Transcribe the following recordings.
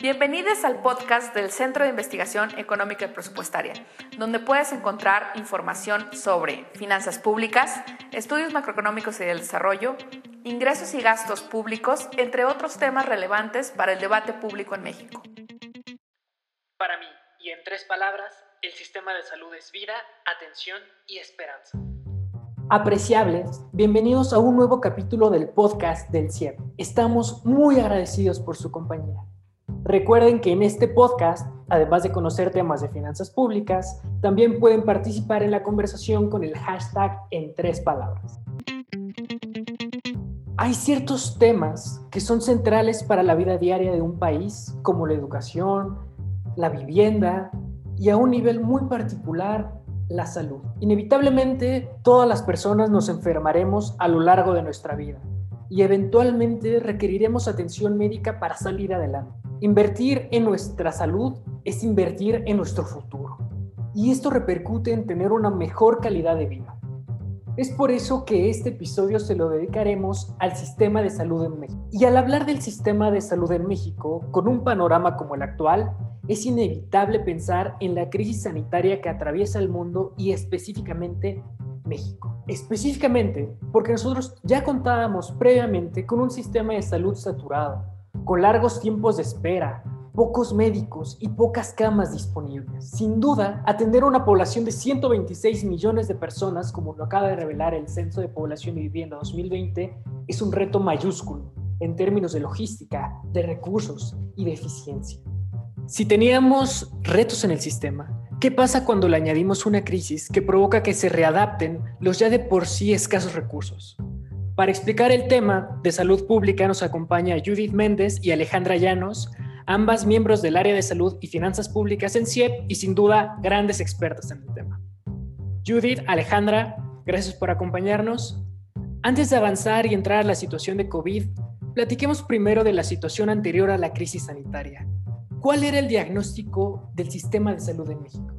Bienvenidos al podcast del Centro de Investigación Económica y Presupuestaria, donde puedes encontrar información sobre finanzas públicas, estudios macroeconómicos y del desarrollo, ingresos y gastos públicos, entre otros temas relevantes para el debate público en México. Para mí, y en tres palabras, el sistema de salud es vida, atención y esperanza. Apreciables, bienvenidos a un nuevo capítulo del podcast del CIEP. Estamos muy agradecidos por su compañía. Recuerden que en este podcast, además de conocer temas de finanzas públicas, también pueden participar en la conversación con el hashtag en tres palabras. Hay ciertos temas que son centrales para la vida diaria de un país, como la educación, la vivienda y a un nivel muy particular, la salud. Inevitablemente, todas las personas nos enfermaremos a lo largo de nuestra vida y eventualmente requeriremos atención médica para salir adelante. Invertir en nuestra salud es invertir en nuestro futuro. Y esto repercute en tener una mejor calidad de vida. Es por eso que este episodio se lo dedicaremos al sistema de salud en México. Y al hablar del sistema de salud en México, con un panorama como el actual, es inevitable pensar en la crisis sanitaria que atraviesa el mundo y específicamente México. Específicamente porque nosotros ya contábamos previamente con un sistema de salud saturado, con largos tiempos de espera, pocos médicos y pocas camas disponibles. Sin duda, atender a una población de 126 millones de personas, como lo acaba de revelar el Censo de Población y Vivienda 2020, es un reto mayúsculo en términos de logística, de recursos y de eficiencia. Si teníamos retos en el sistema, ¿qué pasa cuando le añadimos una crisis que provoca que se readapten los ya de por sí escasos recursos? Para explicar el tema de salud pública nos acompaña Judith Méndez y Alejandra Llanos, ambas miembros del área de salud y finanzas públicas en CIEP y sin duda grandes expertas en el tema. Judith, Alejandra, gracias por acompañarnos. Antes de avanzar y entrar a la situación de COVID, platiquemos primero de la situación anterior a la crisis sanitaria. ¿Cuál era el diagnóstico del sistema de salud en México?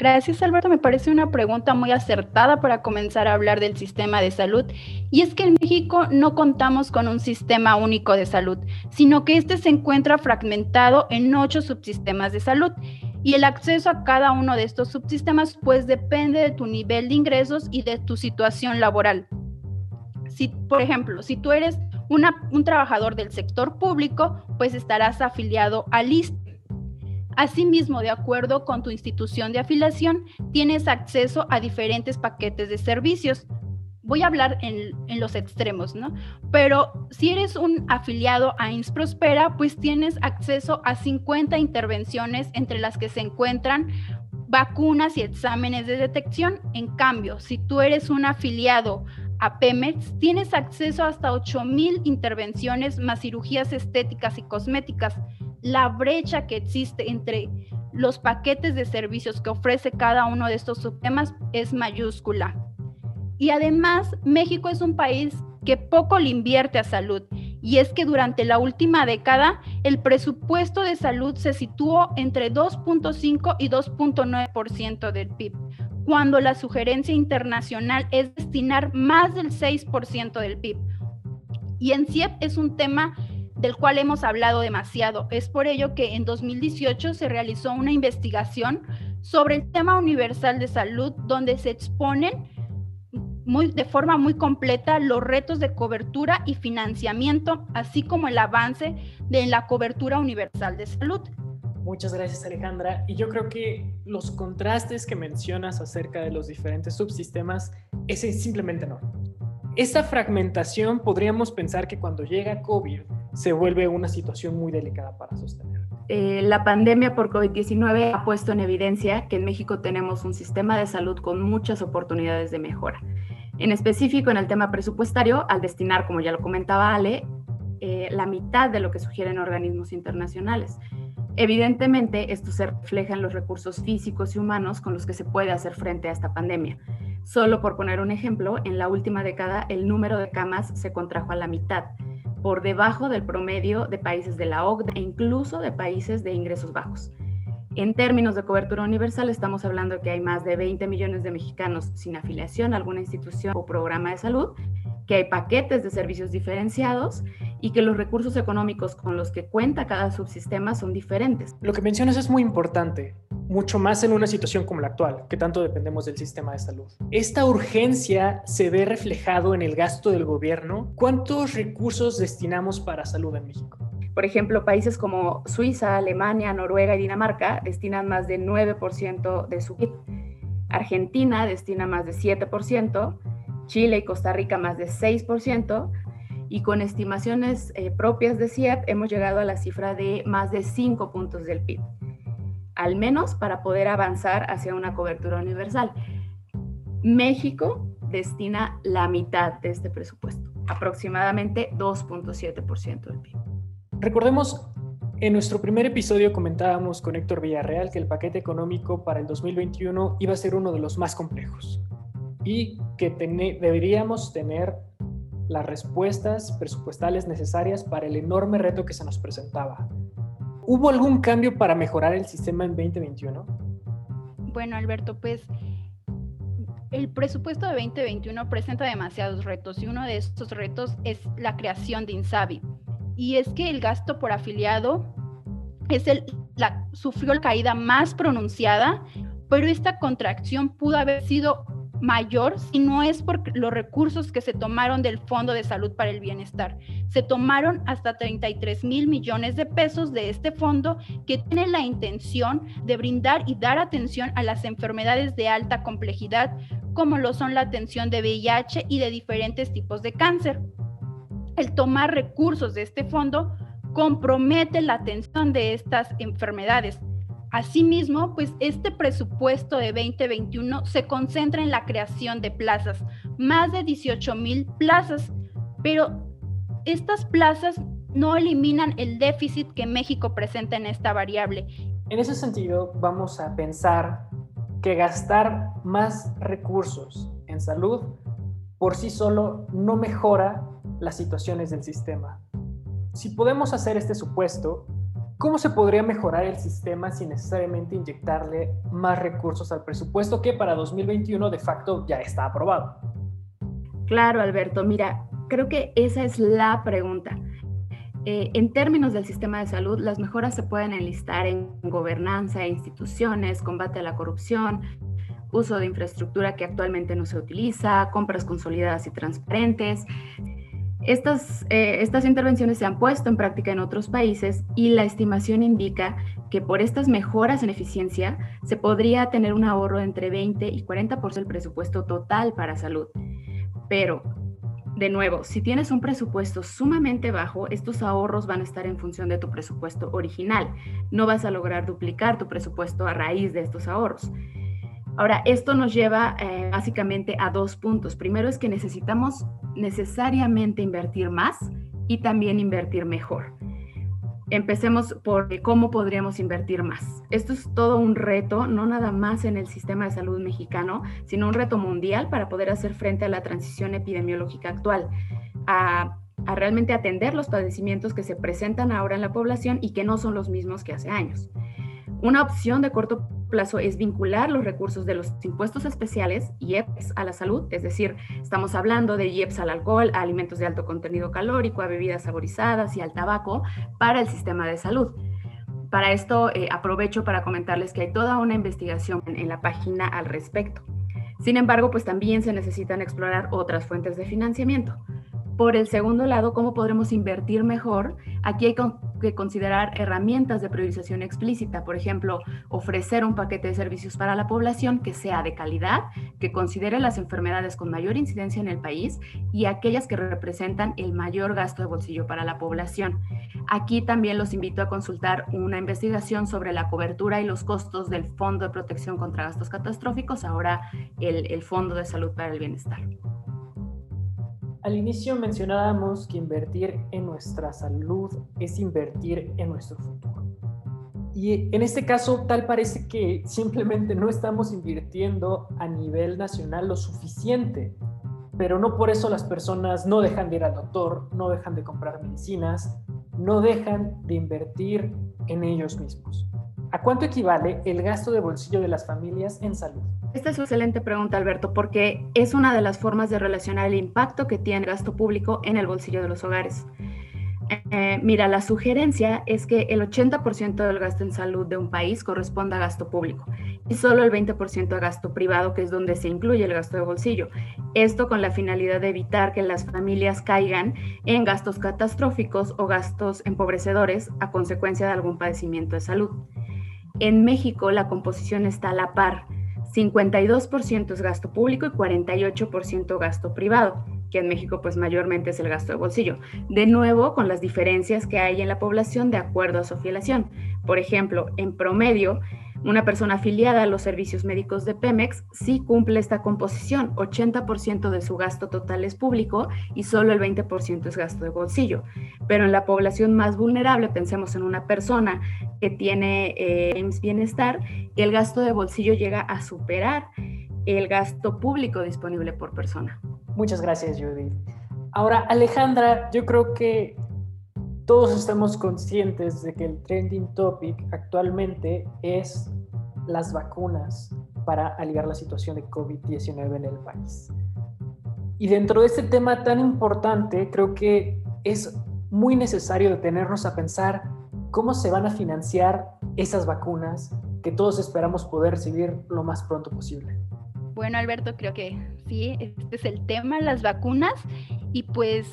Gracias, Alberto. Me parece una pregunta muy acertada para comenzar a hablar del sistema de salud. Y es que en México no contamos con un sistema único de salud, sino que este se encuentra fragmentado en ocho subsistemas de salud. Y el acceso a cada uno de estos subsistemas pues depende de tu nivel de ingresos y de tu situación laboral. Si, por ejemplo, si tú eres un trabajador del sector público, pues estarás afiliado al ISTE Asimismo, de acuerdo con tu institución de afiliación, tienes acceso a diferentes paquetes de servicios. Voy a hablar en, los extremos, ¿no? Pero si eres un afiliado a InsProspera, pues tienes acceso a 50 intervenciones entre las que se encuentran vacunas y exámenes de detección. En cambio, si tú eres un afiliado a Pemex, tienes acceso hasta 8.000 intervenciones más cirugías estéticas y cosméticas la brecha que existe entre los paquetes de servicios que ofrece cada uno de estos subtemas es mayúscula. Y además, México es un país que poco le invierte a salud. Y es que durante la última década el presupuesto de salud se situó entre 2.5 y 2.9% del PIB, cuando la sugerencia internacional es destinar más del 6% del PIB. Y en CIEP es un tema del cual hemos hablado demasiado. Es por ello que en 2018 se realizó una investigación sobre el tema universal de salud donde se exponen muy, de forma muy completa los retos de cobertura y financiamiento, así como el avance de la cobertura universal de salud. Muchas gracias Alejandra. Y yo creo que los contrastes que mencionas acerca de los diferentes subsistemas es simplemente no. Esta fragmentación podríamos pensar que cuando llega COVID se vuelve una situación muy delicada para sostener. Eh, la pandemia por COVID-19 ha puesto en evidencia que en México tenemos un sistema de salud con muchas oportunidades de mejora. En específico, en el tema presupuestario, al destinar, como ya lo comentaba Ale, eh, la mitad de lo que sugieren organismos internacionales. Evidentemente, esto se refleja en los recursos físicos y humanos con los que se puede hacer frente a esta pandemia. Solo por poner un ejemplo, en la última década el número de camas se contrajo a la mitad por debajo del promedio de países de la OCDE e incluso de países de ingresos bajos. En términos de cobertura universal, estamos hablando de que hay más de 20 millones de mexicanos sin afiliación a alguna institución o programa de salud, que hay paquetes de servicios diferenciados y que los recursos económicos con los que cuenta cada subsistema son diferentes. Lo que mencionas es muy importante, mucho más en una situación como la actual, que tanto dependemos del sistema de salud. Esta urgencia se ve reflejado en el gasto del gobierno. ¿Cuántos recursos destinamos para salud en México? Por ejemplo, países como Suiza, Alemania, Noruega y Dinamarca destinan más del 9% de su PIB. Argentina destina más de 7%, Chile y Costa Rica más de 6%, y con estimaciones eh, propias de CIEP hemos llegado a la cifra de más de 5 puntos del PIB, al menos para poder avanzar hacia una cobertura universal. México destina la mitad de este presupuesto, aproximadamente 2.7% del PIB. Recordemos, en nuestro primer episodio comentábamos con Héctor Villarreal que el paquete económico para el 2021 iba a ser uno de los más complejos y que deberíamos tener las respuestas presupuestales necesarias para el enorme reto que se nos presentaba. ¿Hubo algún cambio para mejorar el sistema en 2021? Bueno, Alberto, pues el presupuesto de 2021 presenta demasiados retos y uno de estos retos es la creación de Insabi. Y es que el gasto por afiliado es el, sufrió la caída más pronunciada, pero esta contracción pudo haber sido mayor si no es por los recursos que se tomaron del Fondo de Salud para el Bienestar. Se tomaron hasta 33 mil millones de pesos de este fondo que tiene la intención de brindar y dar atención a las enfermedades de alta complejidad, como lo son la atención de VIH y de diferentes tipos de cáncer. El tomar recursos de este fondo compromete la atención de estas enfermedades Asimismo, pues este presupuesto de 2021 se concentra en la creación de plazas, más de 18 mil plazas, pero estas plazas no eliminan el déficit que México presenta en esta variable. En ese sentido, vamos a pensar que gastar más recursos en salud por sí solo no mejora las situaciones del sistema. Si podemos hacer este supuesto, ¿Cómo se podría mejorar el sistema sin necesariamente inyectarle más recursos al presupuesto que para 2021 de facto ya está aprobado? Claro, Alberto. Mira, creo que esa es la pregunta. Eh, en términos del sistema de salud, las mejoras se pueden enlistar en gobernanza, instituciones, combate a la corrupción, uso de infraestructura que actualmente no se utiliza, compras consolidadas y transparentes, estas, eh, estas intervenciones se han puesto en práctica en otros países y la estimación indica que por estas mejoras en eficiencia se podría tener un ahorro entre 20 y 40% del presupuesto total para salud. Pero, de nuevo, si tienes un presupuesto sumamente bajo, estos ahorros van a estar en función de tu presupuesto original. No vas a lograr duplicar tu presupuesto a raíz de estos ahorros. Ahora, esto nos lleva eh, básicamente a dos puntos. Primero es que necesitamos necesariamente invertir más y también invertir mejor. Empecemos por cómo podríamos invertir más. Esto es todo un reto, no nada más en el sistema de salud mexicano, sino un reto mundial para poder hacer frente a la transición epidemiológica actual, a, a realmente atender los padecimientos que se presentan ahora en la población y que no son los mismos que hace años. Una opción de corto plazo es vincular los recursos de los impuestos especiales, IEPS, a la salud, es decir, estamos hablando de IEPS al alcohol, a alimentos de alto contenido calórico, a bebidas saborizadas y al tabaco para el sistema de salud. Para esto eh, aprovecho para comentarles que hay toda una investigación en la página al respecto. Sin embargo, pues también se necesitan explorar otras fuentes de financiamiento. Por el segundo lado, ¿cómo podremos invertir mejor? Aquí hay que considerar herramientas de priorización explícita, por ejemplo, ofrecer un paquete de servicios para la población que sea de calidad, que considere las enfermedades con mayor incidencia en el país y aquellas que representan el mayor gasto de bolsillo para la población. Aquí también los invito a consultar una investigación sobre la cobertura y los costos del Fondo de Protección contra Gastos Catastróficos, ahora el, el Fondo de Salud para el Bienestar. Al inicio mencionábamos que invertir en nuestra salud es invertir en nuestro futuro. Y en este caso, tal parece que simplemente no estamos invirtiendo a nivel nacional lo suficiente, pero no por eso las personas no dejan de ir al doctor, no dejan de comprar medicinas, no dejan de invertir en ellos mismos. ¿A cuánto equivale el gasto de bolsillo de las familias en salud? Esta es una excelente pregunta, Alberto, porque es una de las formas de relacionar el impacto que tiene el gasto público en el bolsillo de los hogares. eh, mira, la sugerencia es que el 80% del gasto en salud de un país corresponda a gasto público y solo el 20% a gasto privado, que es donde se incluye el gasto de bolsillo. Esto con la finalidad de evitar que las familias caigan en gastos catastróficos o gastos empobrecedores a consecuencia de algún padecimiento de salud. En México la composición está a la par. 52% es gasto público y 48% gasto privado que en México pues mayormente es el gasto de bolsillo. De nuevo, con las diferencias que hay en la población de acuerdo a su afiliación. Por ejemplo, en promedio, una persona afiliada a los servicios médicos de Pemex sí cumple esta composición. 80% de su gasto total es público y solo el 20% es gasto de bolsillo. Pero en la población más vulnerable, pensemos en una persona que tiene eh, bienestar, el gasto de bolsillo llega a superar el gasto público disponible por persona. Muchas gracias, Judith. Ahora, Alejandra, yo creo que todos estamos conscientes de que el trending topic actualmente es las vacunas para aliviar la situación de COVID-19 en el país. Y dentro de este tema tan importante, creo que es muy necesario detenernos a pensar cómo se van a financiar esas vacunas que todos esperamos poder recibir lo más pronto posible. Bueno, Alberto, creo que sí, este es el tema, las vacunas, y pues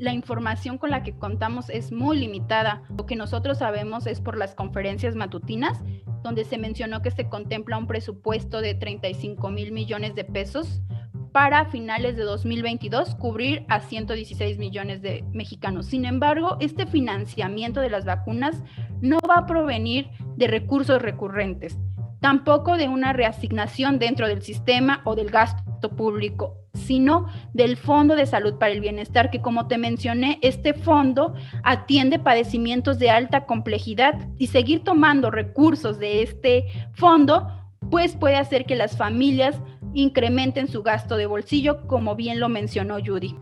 la información con la que contamos es muy limitada. Lo que nosotros sabemos es por las conferencias matutinas, donde se mencionó que se contempla un presupuesto de 35 mil millones de pesos para finales de 2022 cubrir a 116 millones de mexicanos. Sin embargo, este financiamiento de las vacunas no va a provenir de recursos recurrentes, tampoco de una reasignación dentro del sistema o del gasto público, sino del Fondo de Salud para el Bienestar, que como te mencioné, este fondo atiende padecimientos de alta complejidad y seguir tomando recursos de este fondo, pues puede hacer que las familias incrementen su gasto de bolsillo, como bien lo mencionó Judy.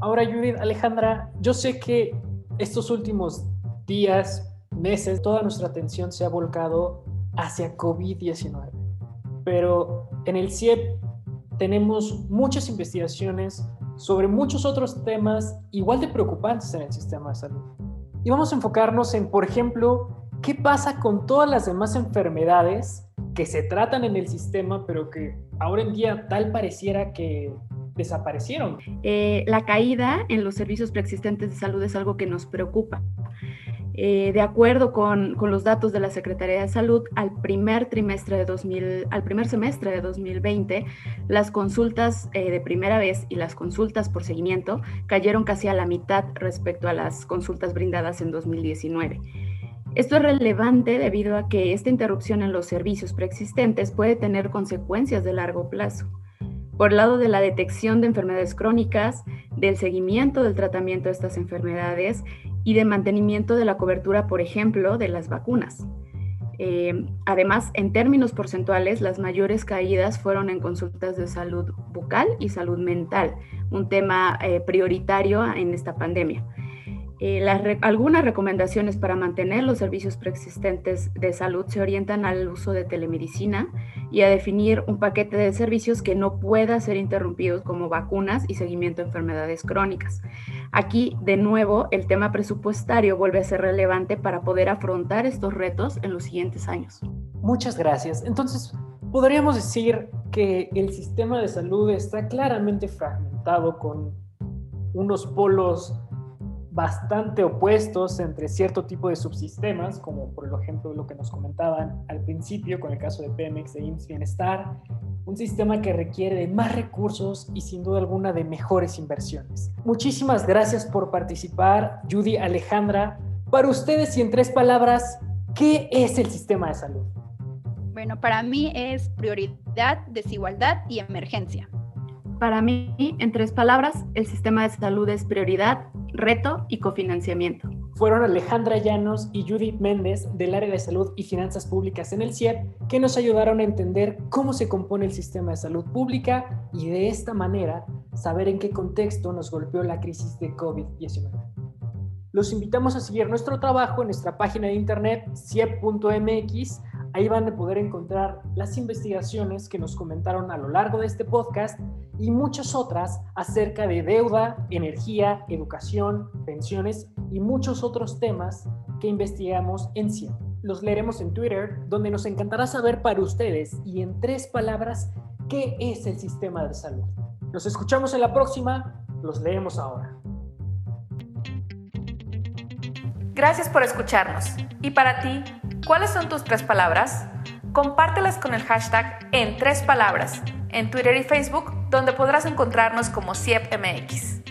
Ahora, Judy, Alejandra, yo sé que estos últimos días, meses, toda nuestra atención se ha volcado hacia COVID-19. Pero en el CIEP tenemos muchas investigaciones sobre muchos otros temas igual de preocupantes en el sistema de salud. Y vamos a enfocarnos en, por ejemplo, qué pasa con todas las demás enfermedades que se tratan en el sistema, pero que ahora en día tal pareciera que desaparecieron. Eh, la caída en los servicios preexistentes de salud es algo que nos preocupa. Eh, de acuerdo con, los datos de la Secretaría de Salud, al primer trimestre de 2000, al primer semestre de 2020, las consultas eh, de primera vez y las consultas por seguimiento cayeron casi a la mitad respecto a las consultas brindadas en 2019. Esto es relevante debido a que esta interrupción en los servicios preexistentes puede tener consecuencias de largo plazo por el lado de la detección de enfermedades crónicas, del seguimiento del tratamiento de estas enfermedades y de mantenimiento de la cobertura, por ejemplo, de las vacunas. Eh, además, en términos porcentuales, las mayores caídas fueron en consultas de salud bucal y salud mental, un tema eh, prioritario en esta pandemia. Eh, algunas recomendaciones para mantener los servicios preexistentes de salud se orientan al uso de telemedicina y a definir un paquete de servicios que no pueda ser interrumpidos como vacunas y seguimiento de enfermedades crónicas. Aquí, de nuevo, el tema presupuestario vuelve a ser relevante para poder afrontar estos retos en los siguientes años. Muchas gracias. Entonces, podríamos decir que el sistema de salud está claramente fragmentado con unos polos bastante opuestos entre cierto tipo de subsistemas, como por ejemplo lo que nos comentaban al principio con el caso de Pemex e IMSS Bienestar, un sistema que requiere de más recursos y sin duda alguna de mejores inversiones. Muchísimas gracias por participar, Judy Alejandra. Para ustedes y en tres palabras, ¿qué es el sistema de salud? Bueno, para mí es prioridad, desigualdad y emergencia. Para mí, en tres palabras, el sistema de salud es prioridad, reto y cofinanciamiento. Fueron Alejandra Llanos y Judith Méndez del área de salud y finanzas públicas en el CIEP que nos ayudaron a entender cómo se compone el sistema de salud pública y de esta manera saber en qué contexto nos golpeó la crisis de COVID-19. Los invitamos a seguir nuestro trabajo en nuestra página de internet ciep.mx Ahí van a poder encontrar las investigaciones que nos comentaron a lo largo de este podcast y muchas otras acerca de deuda, energía, educación, pensiones y muchos otros temas que investigamos en CIEM. Los leeremos en Twitter, donde nos encantará saber para ustedes y en tres palabras qué es el sistema de salud. Nos escuchamos en la próxima, los leemos ahora. Gracias por escucharnos. ¿Y para ti, cuáles son tus tres palabras? Compártelas con el hashtag en tres palabras en Twitter y Facebook, donde podrás encontrarnos como CIEPMX.